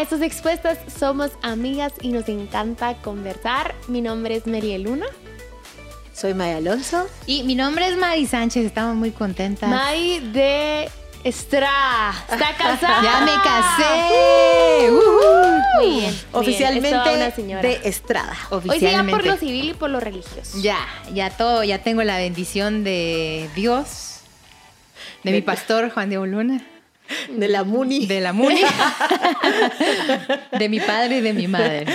Estos Expuestas somos amigas y nos encanta conversar. Mi nombre es María Luna. Soy Maya Alonso. Y mi nombre es Mari Sánchez, estamos muy contentas. Mari de Estrada. ¿Está casada? ya me casé. Uh Muy bien. Oficialmente una señora. de Estrada. Hoy sí ya por lo civil y por lo religioso. Ya, ya todo, ya tengo la bendición de Dios, de mi pastor Juan Diego Luna. De la Muni. De la Muni. de mi padre y de mi madre.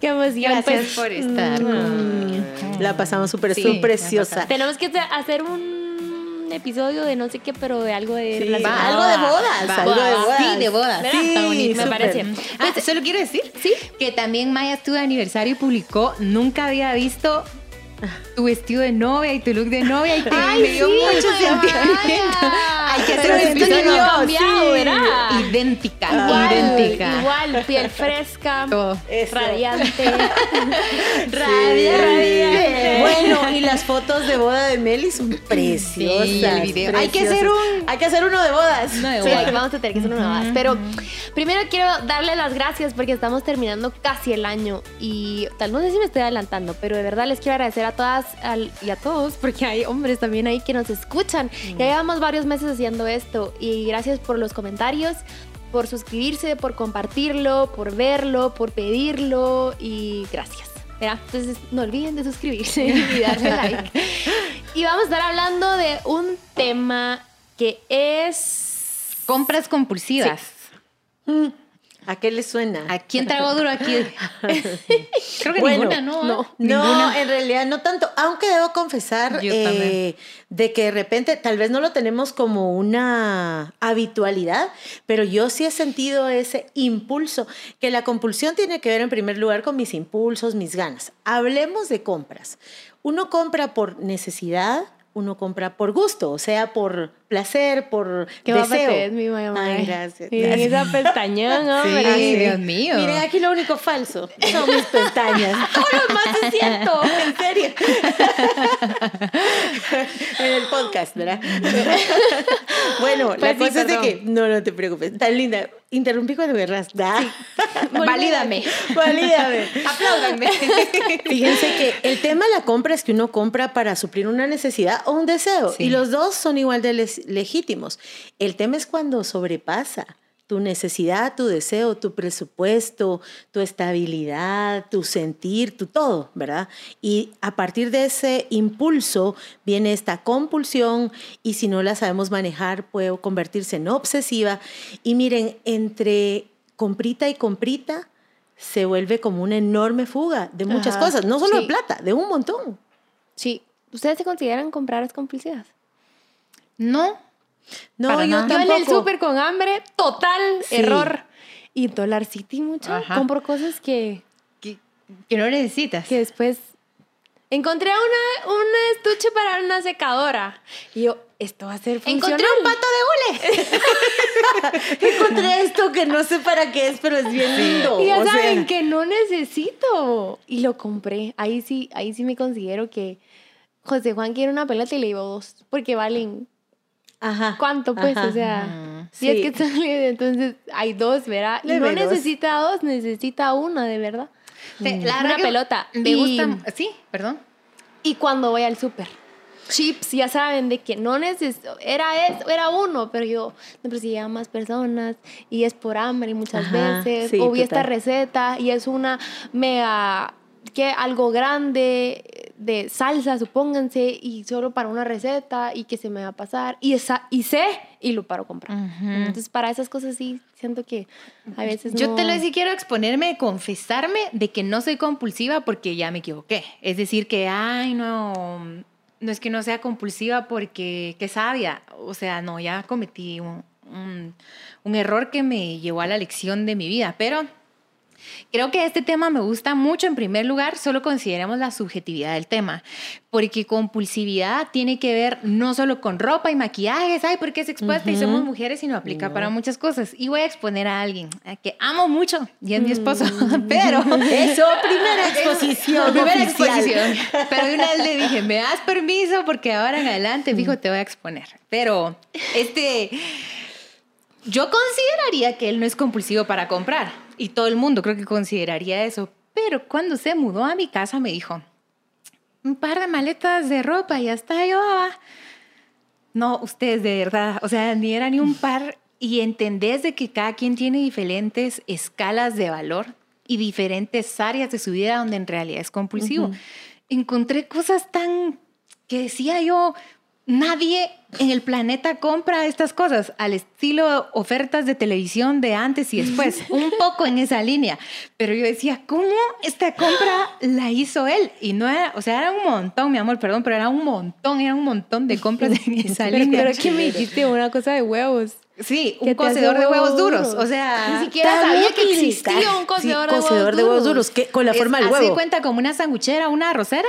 Qué emoción. Gracias pues. por estar conmigo. La pasamos súper, Sí, súper preciosa. Tenemos que hacer un episodio de no sé qué, pero de algo de Sí, va, algo de bodas, Va, algo de bodas. Sí, de bodas. Sí, Está bonito, me parece. Ah, solo quiero decir Sí. que también Maya estuvo de aniversario y publicó, nunca había visto tu vestido de novia y tu look de novia y te Ay, me dio sí, mucho sentimiento. Hay que hacer un episodio cambiado, sí. ¿verdad? Idéntica, Igual, idéntica. igual, piel fresca, Todo. Radiante. Radiante. Bueno, y las fotos de boda de Meli son preciosas. Sí, el video. Hay que hacer un- Hay que hacer uno de bodas. Uno de Sí, bodas. vamos a tener que hacer una más. Pero primero quiero darle las gracias porque estamos terminando casi el año y tal, no sé si me estoy adelantando, pero de verdad les quiero agradecer a todas al- y a todos porque hay hombres también ahí que nos escuchan. Ya llevamos varios meses haciendo esto y gracias por los comentarios. Por suscribirse, por compartirlo, por verlo, por pedirlo y gracias. ¿verdad? Entonces no olviden de suscribirse y darle like. Y vamos a estar hablando de un tema que es Compras compulsivas. Mm, ¿A qué le suena? ¿A quién tragó duro aquí? Creo que Bueno, ninguna, ¿no? no. No, en realidad no tanto, aunque debo confesar eh, de que de repente tal vez no lo tenemos como una habitualidad, pero yo sí he sentido ese impulso, que la compulsión tiene que ver en primer lugar con mis impulsos, mis ganas. Hablemos de compras. Uno compra por necesidad, uno compra por gusto, o sea, por placer, por Qué deseo. te ves, mi mamá. Ay, gracias. Miren esa pestañón, hombre. Sí, Dios mío. Miren, aquí lo único falso son mis pestañas. Todo lo demás es cierto, en serio. en el podcast, ¿verdad? bueno, la Pues sí, cosa es de que, no, no te preocupes, tan linda. Interrumpí cuando me ras. Da. Valídame. Valídame. Apláudanme. Fíjense que el tema de la compra es que uno compra para suplir una necesidad o un deseo. Sí. Y los dos son igual de les- legítimos. El tema es cuando sobrepasa tu necesidad, tu deseo, tu presupuesto, tu estabilidad, tu sentir, tu todo, ¿verdad? Y a partir de ese impulso viene esta compulsión y si no la sabemos manejar puede convertirse en obsesiva. Y miren, entre comprita y comprita se vuelve como una enorme fuga de muchas Ajá, cosas, no solo sí. de plata, de un montón. Sí. ¿Ustedes se consideran comprar compulsivas? No. No, Para yo nada. Yo en el súper con hambre, total Sí. error. Y Dollar City mucho. Ajá. Compro cosas que, Que, que no necesitas. que después... Encontré una, un estuche para una secadora. Y yo, esto va a ser funcional. Encontré un pato de hule. Encontré esto que no sé para qué es, pero es bien lindo. Y ya o sea, saben que no necesito. Y lo compré. Ahí sí, ahí sí me considero que José Juan quiere una pelota y le llevo dos. Porque valen Ajá. cuánto, pues. Ajá. O sea, Mm, si es que sale, entonces hay dos, ¿verdad? Y no necesita dos, necesita una, de verdad. Te- la Una pelota. Me Y- gusta. Sí, perdón. Y cuando voy al súper. Chips, ya saben de que no necesito, era eso, era uno, pero yo, no, pero si llegan más personas y es por hambre muchas Ajá, veces, sí, o vi esta receta y es una mega, que algo grande de salsa, supónganse, y solo para una receta y que se me va a pasar, y, esa, y sé, y lo paro comprar. Entonces, para esas cosas sí, siento que a veces Yo no- te lo decía, quiero exponerme, confesarme de que no soy compulsiva porque ya me equivoqué. Es decir, que, ay, no, no es que no sea compulsiva porque, qué sabia. O sea, no, ya cometí un, un- un error que me llevó a la lección de mi vida. Pero Creo que este tema me gusta mucho. En primer lugar, solo consideremos la subjetividad del tema, porque compulsividad tiene que ver no solo con ropa y maquillajes, ay, porque es expuesta y somos mujeres, sino aplica para muchas cosas. Y voy a exponer a alguien a que amo mucho y es mi esposo, pero Eso, primera exposición. primera oficial. exposición. Pero de una vez le dije, me das permiso porque ahora en adelante, fijo, te voy a exponer. Pero este Yo consideraría que él no es compulsivo para comprar y todo el mundo creo que consideraría eso. Pero cuando se mudó a mi casa me dijo, un par de maletas de ropa y hasta yo, ah, no, ustedes de verdad, o sea, ni era ni un par y entendés de que cada quien tiene diferentes escalas de valor y diferentes áreas de su vida donde en realidad es compulsivo. Encontré cosas tan que decía yo, Nadie en el planeta compra estas cosas al estilo ofertas de televisión de antes y después, un poco en esa línea. Pero yo decía, ¿cómo esta compra la hizo él? Y no era, o sea, era un montón, mi amor, perdón, pero era un montón, era un montón de compras en esa línea. Pero que me dijiste una cosa de huevos. Sí, un cocedor de huevos duros. O sea, ni siquiera sabía que existía un cocedor, de, huevos de, huevos duros. que, con la forma del huevo. ¿Así cuenta como una sanguchera, una arrocera?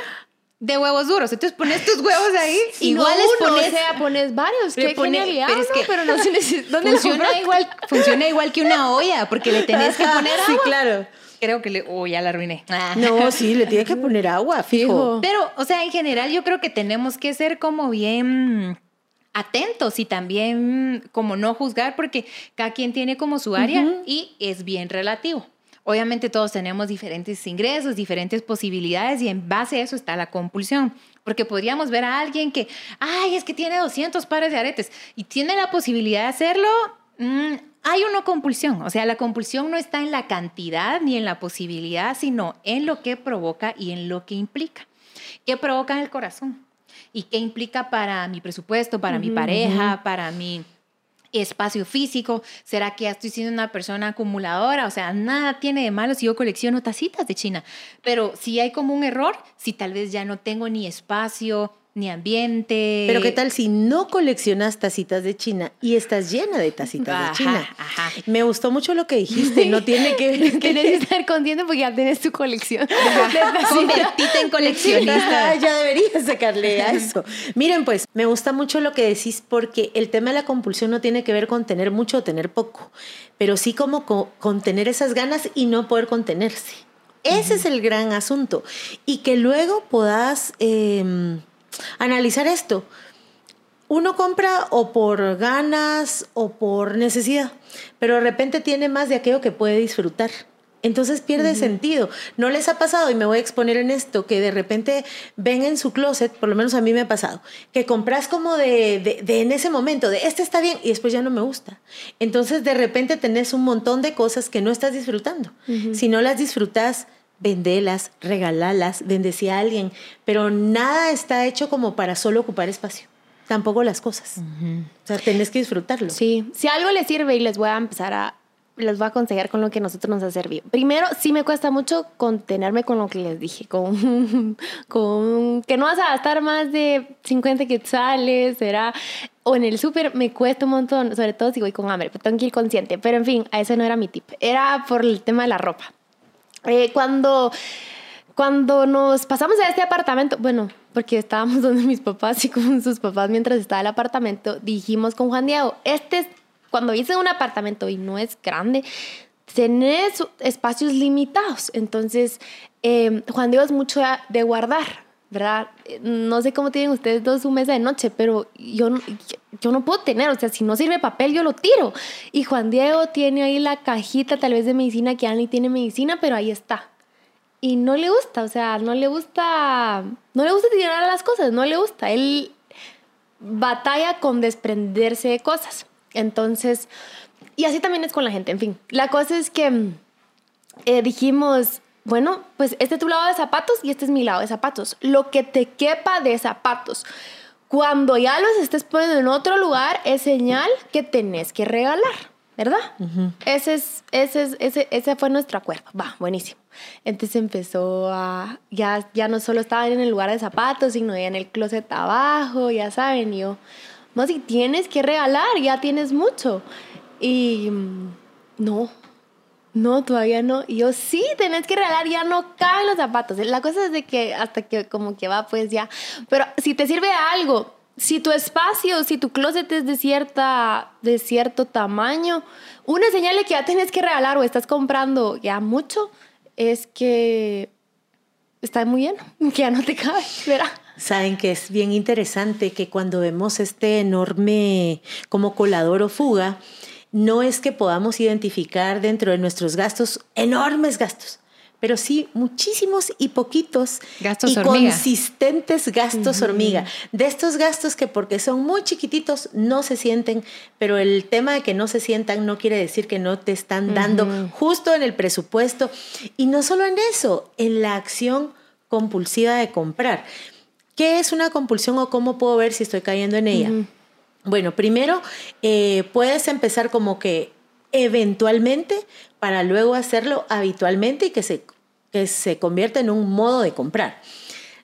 De huevos duros. Entonces pones tus huevos ahí. igual no pones, o sea, pones varios. Qué genialidad, pero, es que, pero no se necesita. Funciona igual, funciona igual que una olla, porque le tenés que poner agua. Sí, claro. Creo que le. Oh, ya la arruiné. No, sí, le tiene que poner agua, fijo. Pero, o sea, en general, yo creo que tenemos que ser como bien atentos y también como no juzgar, porque cada quien tiene como su área y es bien relativo. Obviamente todos tenemos diferentes ingresos, diferentes posibilidades y en base a eso está la compulsión. Porque podríamos ver a alguien que, ay, es que tiene 200 pares de aretes y tiene la posibilidad de hacerlo. Mm, hay una compulsión, o sea, la compulsión no está en la cantidad ni en la posibilidad, sino en lo que provoca y en lo que implica. ¿Qué provoca en el corazón? ¿Y qué implica para mi presupuesto, para mi pareja, para mi espacio físico? ¿Será que ya estoy siendo una persona acumuladora? O sea, nada tiene de malo si yo colecciono tacitas de China, pero si hay como un error, si tal vez ya no tengo ni espacio, ni ambiente. Pero qué tal si no coleccionas tacitas de China y estás llena de tacitas de China. Ajá. Me gustó mucho lo que dijiste, no tiene que ver. Tienes que estar contento porque ya tienes tu colección. Convertite en coleccionista. ya deberías sacarle a eso. Miren, pues, me gusta mucho lo que decís porque el tema de la compulsión no tiene que ver con tener mucho o tener poco, pero sí como con tener esas ganas y no poder contenerse. Ese es el gran asunto. Y que luego puedas em, analizar esto. Uno compra o por ganas o por necesidad, pero de repente tiene más de aquello que puede disfrutar. Entonces pierde sentido. ¿No les ha pasado, y me voy a exponer en esto, que de repente ven en su closet, por lo menos a mí me ha pasado, que compras como de, en ese momento, de este está bien y después ya no me gusta. Entonces de repente tenés un montón de cosas que no estás disfrutando. Si no las disfrutas, vendelas, regalalas, bendecía a alguien, pero nada está hecho como para solo ocupar espacio. Tampoco las cosas. O sea, tenés que disfrutarlo. Sí, si algo les sirve y les voy a empezar a les voy a aconsejar con lo que a nosotros nos ha servido. Primero, sí me cuesta mucho contenerme con lo que les dije, con, con que no vas a gastar más de 50 quetzales, será o en el súper me cuesta un montón, sobre todo si voy con hambre, pero tengo que ir consciente. Pero en fin, a ese no era mi tip. Era por el tema de la ropa. Eh, cuando, cuando nos pasamos a este apartamento, bueno, porque estábamos donde mis papás y con sus papás mientras estaba el apartamento, dijimos con Juan Diego, este es, cuando hice un apartamento y no es grande, tenés espacios limitados. Entonces, eh, Juan Diego es mucho de guardar. ¿Verdad? No sé cómo tienen ustedes dos su mesa de noche, pero yo, yo no puedo tener, o sea, si no sirve papel, yo lo tiro. Y Juan Diego tiene ahí la cajita tal vez de medicina, que ni tiene medicina, pero ahí está. Y no le gusta, o sea, no le gusta, no le gusta tirar las cosas, no le gusta. Él batalla con desprenderse de cosas. Entonces, y así también es con la gente, en fin. La cosa es que eh, dijimos, bueno, pues este es tu lado de zapatos y este es mi lado de zapatos. Lo que te quepa de zapatos. Cuando ya los estés poniendo en otro lugar, es señal que tenés que regalar, ¿verdad? ese, es, ese, es, ese, ese fue nuestro acuerdo. Va, buenísimo. Entonces empezó a, ya, ya no solo estaba en el lugar de zapatos, sino ya en el closet abajo, ya saben, y yo, no, si tienes que regalar, ya tienes mucho. Y mm, no, no, todavía no. Y yo, sí, tenés que regalar, ya no caben los zapatos. La cosa es de que hasta que como que va, pues ya. Pero si te sirve algo, si tu espacio, si tu closet es de, cierta, de cierto tamaño, una señal de que ya tenés que regalar o estás comprando ya mucho es que está muy lleno, que ya no te cabe, ¿verdad? Saben que es bien interesante que cuando vemos este enorme como colador o fuga, no es que podamos identificar dentro de nuestros gastos enormes gastos pero sí muchísimos y poquitos gastos y consistentes gastos hormiga. De estos gastos que porque son muy chiquititos no se sienten, pero el tema de que no se sientan no quiere decir que no te están dando justo en el presupuesto. Y no solo en eso, en la acción compulsiva de comprar. ¿Qué es una compulsión o cómo puedo ver si estoy cayendo en ella? Bueno, primero eh, puedes empezar como que eventualmente para luego hacerlo habitualmente y que se, que se convierta en un modo de comprar.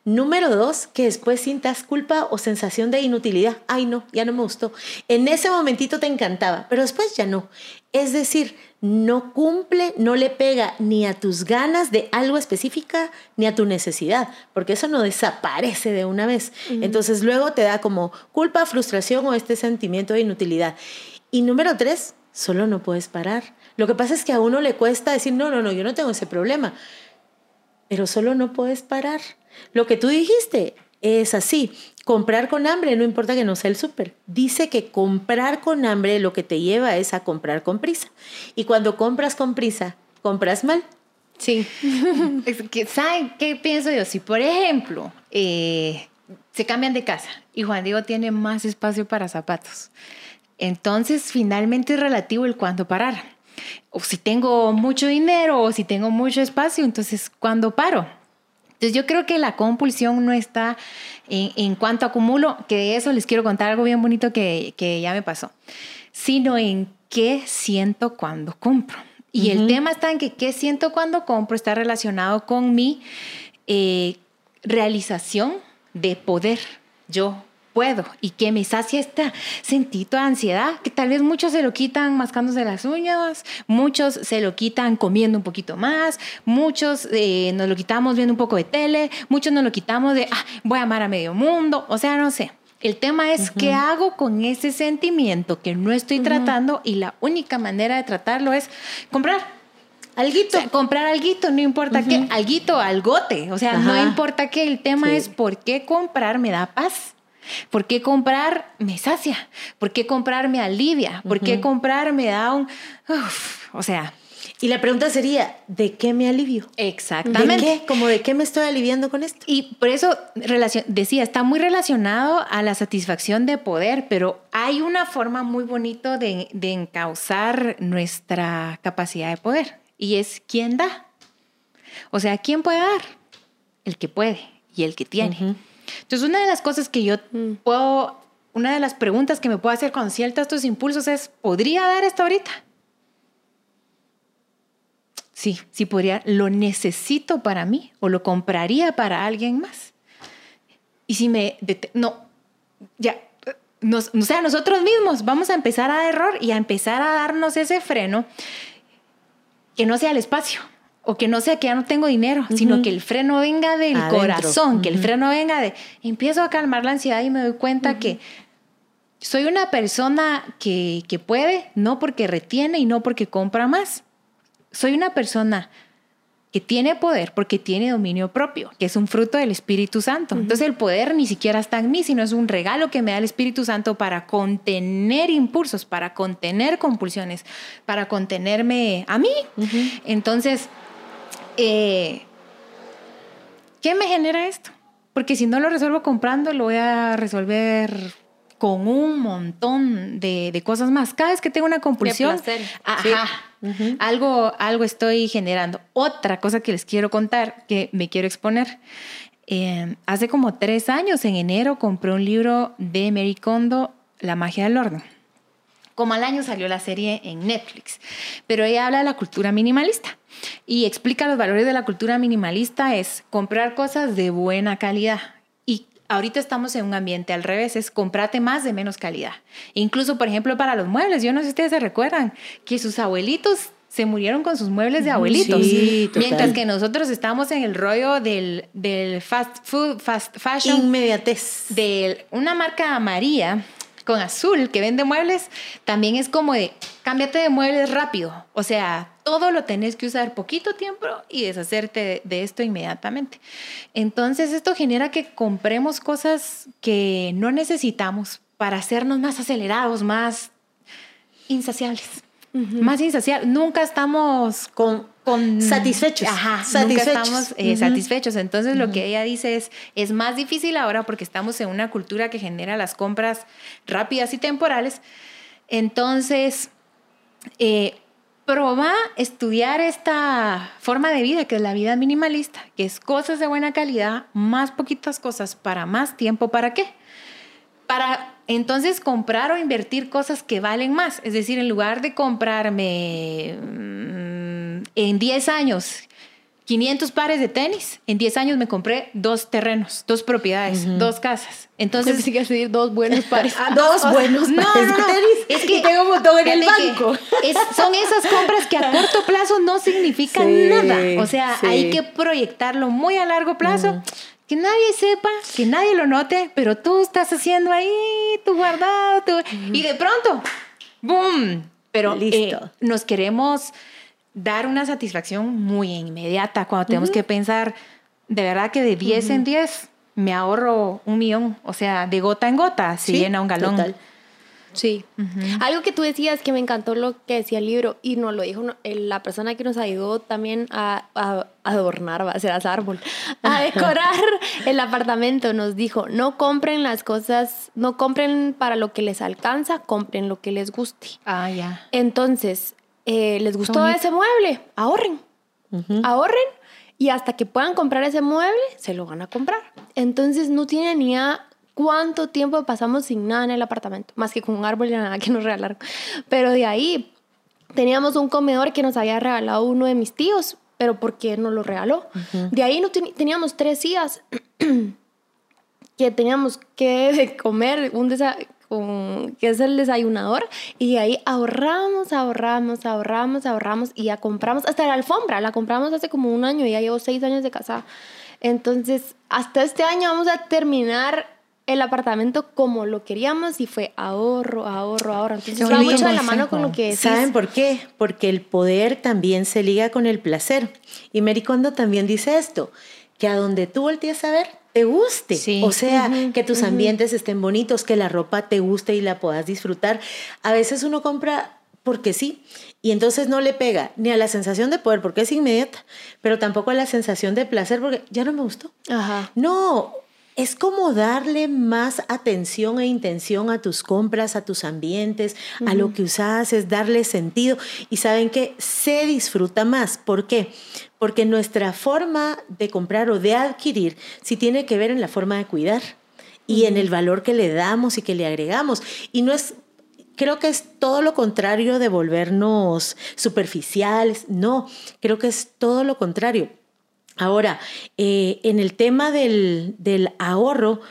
Número dos, que después sientas culpa o sensación de inutilidad. Ay, no, ya no me gustó. En ese momentito te encantaba, pero después ya no. Es decir, no cumple, no le pega ni a tus ganas de algo específica ni a tu necesidad, porque eso no desaparece de una vez. Entonces luego te da como culpa, frustración o este sentimiento de inutilidad. Y número tres, solo no puedes parar. Lo que pasa es que a uno le cuesta decir, no, no, no, yo no tengo ese problema, pero solo no puedes parar. Lo que tú dijiste es así, comprar con hambre, no importa que no sea el súper. Dice que comprar con hambre lo que te lleva es a comprar con prisa. Y cuando compras con prisa, compras mal. Sí. ¿Saben qué pienso yo? Si, por ejemplo, eh, se cambian de casa y Juan Diego tiene más espacio para zapatos, entonces finalmente es relativo el cuándo parar. O si tengo mucho dinero o si tengo mucho espacio, entonces ¿cuándo paro? Entonces yo creo que la compulsión no está en, cuanto acumulo, que de eso les quiero contar algo bien bonito que, ya me pasó, sino en qué siento cuando compro. Y el tema está en que qué siento cuando compro está relacionado con mi eh, realización de poder. Yo puedo y que me sacia este sentido de ansiedad, que tal vez muchos se lo quitan mascándose las uñas, muchos se lo quitan comiendo un poquito más, muchos eh, nos lo quitamos viendo un poco de tele, muchos nos lo quitamos de, ah, voy a amar a medio mundo, o sea, no sé. El tema es qué hago con ese sentimiento que no estoy tratando y la única manera de tratarlo es comprar. Alguito. comprar alguito, no importa qué, alguito, algote. O sea, no importa qué, el tema es por qué comprar me da paz. ¿Por qué comprar me sacia? ¿Por qué comprar me alivia? ¿Por qué comprar me da un... o sea... Y la pregunta sería, ¿de qué me alivio? Exactamente. ¿De qué? Como de qué me estoy aliviando con esto. Y por eso decía, está muy relacionado a la satisfacción de poder, pero hay una forma muy bonita de, de encauzar nuestra capacidad de poder y es quién da. O sea, ¿quién puede dar? El que puede y el que tiene. Entonces, una de las cosas que yo mm. puedo, una de las preguntas que me puedo hacer con ciertos estos impulsos es, ¿podría dar esto ahorita? Sí, sí podría. ¿Lo necesito para mí o lo compraría para alguien más? Y si me... No, ya, o sea, nosotros mismos vamos a empezar a error y a empezar a darnos ese freno que no sea el espacio o que no sea que ya no tengo dinero, sino que el freno venga del corazón, que el freno venga de... Empiezo a calmar la ansiedad y me doy cuenta que soy una persona que, que puede, no porque retiene y no porque compra más. Soy una persona que tiene poder porque tiene dominio propio, que es un fruto del Espíritu Santo. Entonces el poder ni siquiera está en mí, sino es un regalo que me da el Espíritu Santo para contener impulsos, para contener compulsiones, para contenerme a mí. Entonces, eh, ¿qué me genera esto? Porque si no lo resuelvo comprando, lo voy a resolver con un montón de, cosas más. Cada vez que tengo una compulsión, algo, algo estoy generando. Otra cosa que les quiero contar, que me quiero exponer. Eh, hace como tres años, en enero, compré un libro de Mary Kondo, La magia del horno. Como al año salió la serie en Netflix, pero ella habla de la cultura minimalista y explica los valores de la cultura minimalista es comprar cosas de buena calidad. Y ahorita estamos en un ambiente al revés, es comprarte más de menos calidad. Incluso, por ejemplo, para los muebles, yo no sé si ustedes se recuerdan que sus abuelitos se murieron con sus muebles de abuelitos. mientras que nosotros estamos en el rollo del, del fast food, fast fashion. Inmediatez. De una marca María con azul que vende muebles, también es como de cámbiate de muebles rápido. O sea, todo lo tenés que usar poquito tiempo y deshacerte de, esto inmediatamente. Entonces, esto genera que compremos cosas que no necesitamos para hacernos más acelerados, más insaciables. Más insaciables. Nunca estamos con, con satisfechos. Ajá, satisfechos. nunca estamos eh, satisfechos. Entonces, lo que ella dice es, es más difícil ahora porque estamos en una cultura que genera las compras rápidas y temporales. Entonces, eh, proba estudiar esta forma de vida que es la vida minimalista, que es cosas de buena calidad, más poquitas cosas para más tiempo. ¿Para qué? Para entonces comprar o invertir cosas que valen más. Es decir, en lugar de comprarme mm, en 10 años 500 pares de tenis, en 10 años me compré dos terrenos, dos propiedades, dos casas. Entonces, sí que decir dos buenos pares. Ah, dos buenos no, pares no, no. de tenis. Es que y tengo un montón en el banco. es- son esas compras que a corto plazo no significan Sí, nada. O sea, sí. hay que proyectarlo muy a largo plazo. Que nadie sepa, que nadie lo note, pero tú estás haciendo ahí tu guardado, tu- y de pronto, ¡boom! Pero Listo. eh, nos queremos dar una satisfacción muy inmediata cuando tenemos que pensar, de verdad que de 10 en 10 me ahorro un millón, o sea, de gota en gota, se Sí, llena un galón. total. Sí. Algo que tú decías que me encantó lo que decía el libro y nos lo dijo la persona que nos ayudó también a, a adornar, va a ser árbol, a decorar el apartamento. Nos dijo, no compren las cosas, no compren para lo que les alcanza, compren lo que les guste. Ah, ya. Entonces, eh, les gustó bonito. ese mueble, ahorren, ahorren y hasta que puedan comprar ese mueble, se lo van a comprar. Entonces, no tienen ni idea cuánto tiempo pasamos sin nada en el apartamento, más que con un árbol y nada que nos regalaron. Pero de ahí, teníamos un comedor que nos había regalado uno de mis tíos, pero porque nos lo regaló. De ahí no teníamos tres días que teníamos que comer un con- que es el desayunador y de ahí ahorramos, ahorramos, ahorramos, ahorramos y ya compramos hasta la alfombra, la compramos hace como un año y ya llevo seis años de casada. Entonces, hasta este año vamos a terminar el apartamento como lo queríamos y fue ahorro, ahorro, ahorro. Entonces, va mucho de la mano con lo que decís. ¿Saben por qué? Porque el poder también se liga con el placer. Y Mary Kondo también dice esto, que a donde tú voltees a ver, te guste. Sí. O sea, que tus ambientes estén bonitos, que la ropa te guste y la puedas disfrutar. A veces uno compra porque sí, y entonces no le pega ni a la sensación de poder porque es inmediata, pero tampoco a la sensación de placer porque ya no me gustó. Ajá. No, es como darle más atención e intención a tus compras, a tus ambientes, a lo que usas, es darle sentido. Y saben que se disfruta más. ¿Por qué? Porque nuestra forma de comprar o de adquirir sí tiene que ver en la forma de cuidar y en el valor que le damos y que le agregamos. Y no es creo que es todo lo contrario de volvernos superficiales. No, creo que es todo lo contrario. Ahora, eh, en el tema del, del ahorro,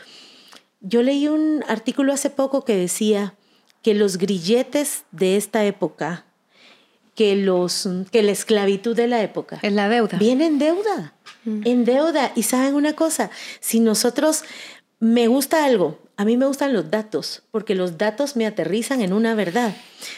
yo leí un artículo hace poco que decía que los grilletes de esta época, que, los, que la esclavitud de la época, Es la deuda. Viene en deuda, en deuda. Y saben una cosa, si nosotros, me gusta algo, a mí me gustan los datos, porque los datos me aterrizan en una verdad.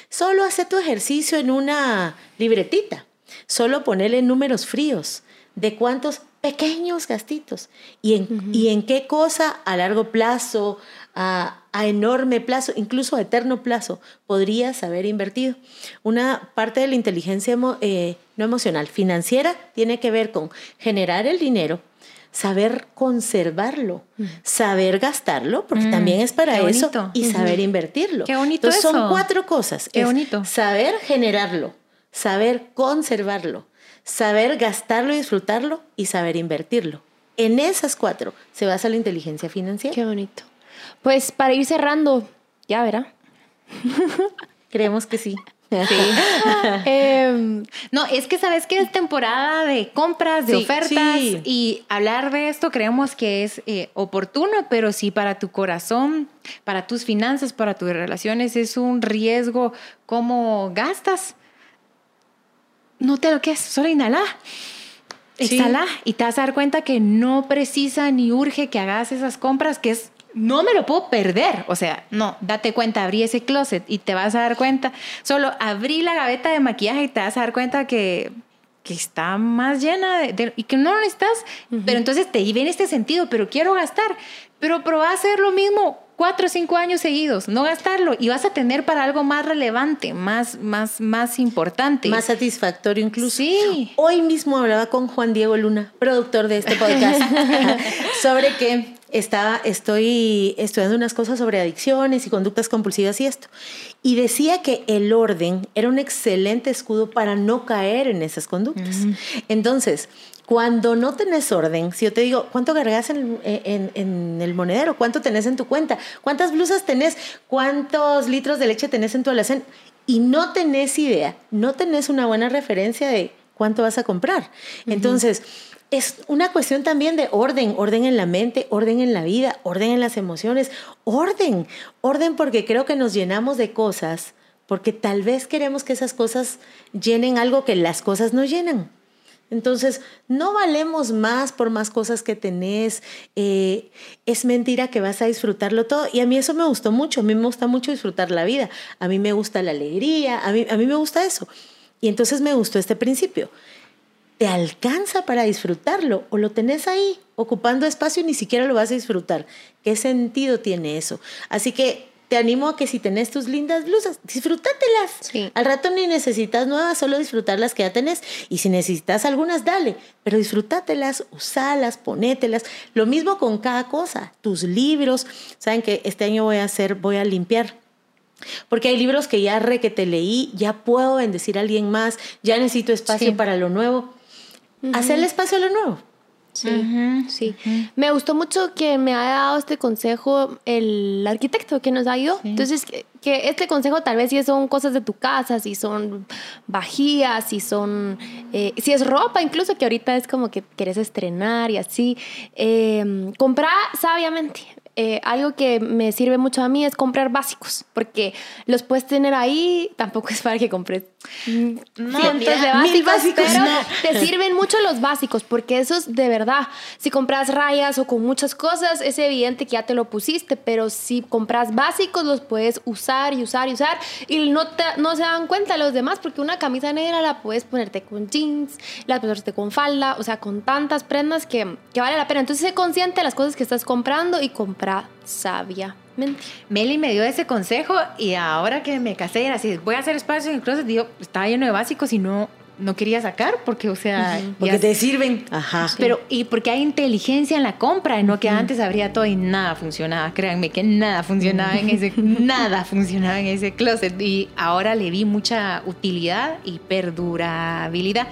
Solo hace tu ejercicio en una libretita, solo ponerle números fríos de cuántos pequeños gastitos y en, y en qué cosa a largo plazo, a, a enorme plazo, incluso a eterno plazo, podrías haber invertido. Una parte de la inteligencia emo- eh, no emocional, financiera, tiene que ver con generar el dinero, saber conservarlo, saber gastarlo, porque Mm, también es para qué eso, bonito. y saber invertirlo. Qué bonito Entonces son eso. cuatro cosas. Qué Es bonito. Saber generarlo, saber conservarlo, saber gastarlo y disfrutarlo y saber invertirlo. En esas cuatro se basa la inteligencia financiera. Qué bonito. Pues para ir cerrando, ya verá. Creemos que sí. Em, No, es que sabes que es temporada de compras, de Sí, ofertas sí. y hablar de esto creemos que es eh, oportuno, pero si para tu corazón, para tus finanzas, para tus relaciones es un riesgo cómo gastas, no te lo quedes, solo inhala. Sí. Exhala y te vas a dar cuenta que no precisa ni urge que hagas esas compras, que es, no me lo puedo perder. O sea, no, date cuenta, abrí ese closet y te vas a dar cuenta. Solo abrí la gaveta de maquillaje y te vas a dar cuenta que, que está más llena de, de- y que no lo necesitas. Pero entonces te viene este sentido, pero quiero gastar. Pero probá a hacer lo mismo cuatro o cinco años seguidos, no gastarlo y vas a tener para algo más relevante, más, más, más importante. Más satisfactorio incluso. Sí. Hoy mismo hablaba con Juan Diego Luna, productor de este podcast, sobre que estaba, estoy estudiando unas cosas sobre adicciones y conductas compulsivas y esto. Y decía que el orden era un excelente escudo para no caer en esas conductas. Entonces, cuando no tenés orden, si yo te digo, ¿cuánto cargas en, en, el monedero? ¿Cuánto tenés en tu cuenta? ¿Cuántas blusas tenés? ¿Cuántos litros de leche tenés en tu alacén? Y no tenés idea, no tenés una buena referencia de cuánto vas a comprar. Entonces, es una cuestión también de orden, orden en la mente, orden en la vida, orden en las emociones, orden, orden porque creo que nos llenamos de cosas, porque tal vez queremos que esas cosas llenen algo que las cosas no llenan. Entonces, no valemos más por más cosas que tenés. Eh, es mentira que vas a disfrutarlo todo. Y a mí eso me gustó mucho. A mí me gusta mucho disfrutar la vida. A mí me gusta la alegría. A mí, a mí me gusta eso. Y entonces me gustó este principio. ¿Te alcanza para disfrutarlo o lo tenés ahí ocupando espacio y ni siquiera lo vas a disfrutar? ¿Qué sentido tiene eso? Así que te animo a que si tenés tus lindas blusas, disfrútatelas. Al rato ni necesitas nuevas, solo disfrutar las que ya tenés. Y si necesitas algunas, dale, pero disfrútatelas, usalas, ponételas. Lo mismo con cada cosa, tus libros. Saben que este año voy a hacer, voy a limpiar porque hay libros que ya re que te leí, ya puedo bendecir a alguien más, ya necesito espacio para lo nuevo. Hacerle espacio a lo nuevo. Sí, sí. Me gustó mucho que me haya dado este consejo el arquitecto que nos ayudó. Entonces, que, este consejo tal vez si son cosas de tu casa, si son vajillas, si son, eh, si es ropa incluso, que ahorita es como que quieres estrenar y así. Eh, comprar sabiamente. Eh, algo que me sirve mucho a mí es comprar básicos, porque los puedes tener ahí, tampoco es para que compres no, cientos de básicos, pero te sirven mucho los básicos, porque esos de verdad, si compras rayas o con muchas cosas, es evidente que ya te lo pusiste, pero si compras básicos, los puedes usar y usar y usar, y no, te, no se dan cuenta los demás, porque una camisa negra la puedes ponerte con jeans, la puedes ponerte con falda, o sea, con tantas prendas que, que vale la pena. Entonces, sé consciente de las cosas que estás comprando y sabiamente. Meli me dio ese consejo y ahora que me casé era así, voy a hacer espacio en el digo, estaba lleno de básicos y no, no quería sacar porque, o sea... Porque te sirven. Ajá. Pero, y porque hay inteligencia en la compra, no que antes habría todo y nada funcionaba. Créanme que nada funcionaba en ese, nada funcionaba en ese closet. Y ahora le vi mucha utilidad y perdurabilidad.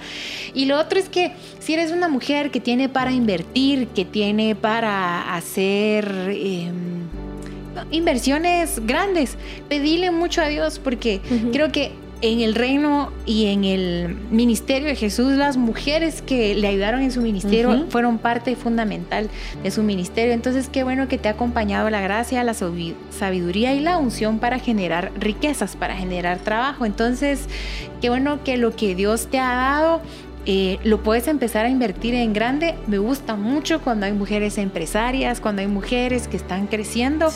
Y lo otro es que si eres una mujer que tiene para invertir, que tiene para hacer... Em, inversiones grandes, pedile mucho a Dios porque creo que en el reino y en el ministerio de Jesús, las mujeres que le ayudaron en su ministerio fueron parte fundamental de su ministerio. Entonces, qué bueno que te ha acompañado la gracia, la sabiduría y la unción para generar riquezas, para generar trabajo. Entonces, qué bueno que lo que Dios te ha dado eh, lo puedes empezar a invertir en grande. Me gusta mucho cuando hay mujeres empresarias, cuando hay mujeres que están creciendo,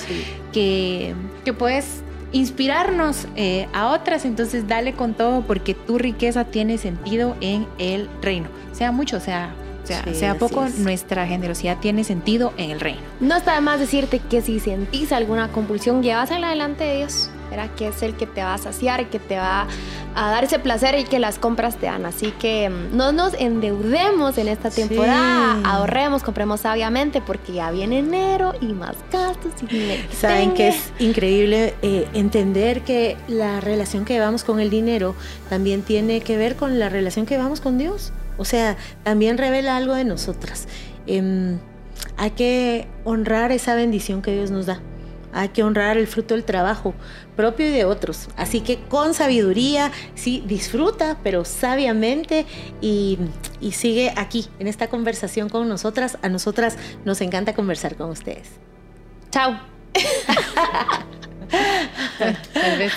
que, que puedes inspirarnos eh, a otras, entonces dale con todo porque tu riqueza tiene sentido en el reino. Sea mucho, sea sea, sea poco, nuestra generosidad tiene sentido en el reino. No está de más decirte que si sentís alguna compulsión, llevasela delante de Dios. Verá que es el que te va a saciar, que te va a dar ese placer y que las compras te dan. Así que mm, no nos endeudemos en esta temporada, ahorremos, compremos sabiamente porque ya viene enero y más gastos. Y Saben que es increíble eh, entender que la relación que llevamos con el dinero también tiene que ver con la relación que llevamos con Dios. O sea, también revela algo de nosotras. Em, hay que honrar esa bendición que Dios nos da. Hay que honrar el fruto del trabajo propio y de otros. Así que con sabiduría, sí, disfruta, pero sabiamente y, y sigue aquí en esta conversación con nosotras. A nosotras nos encanta conversar con ustedes. Chao. Tal vez.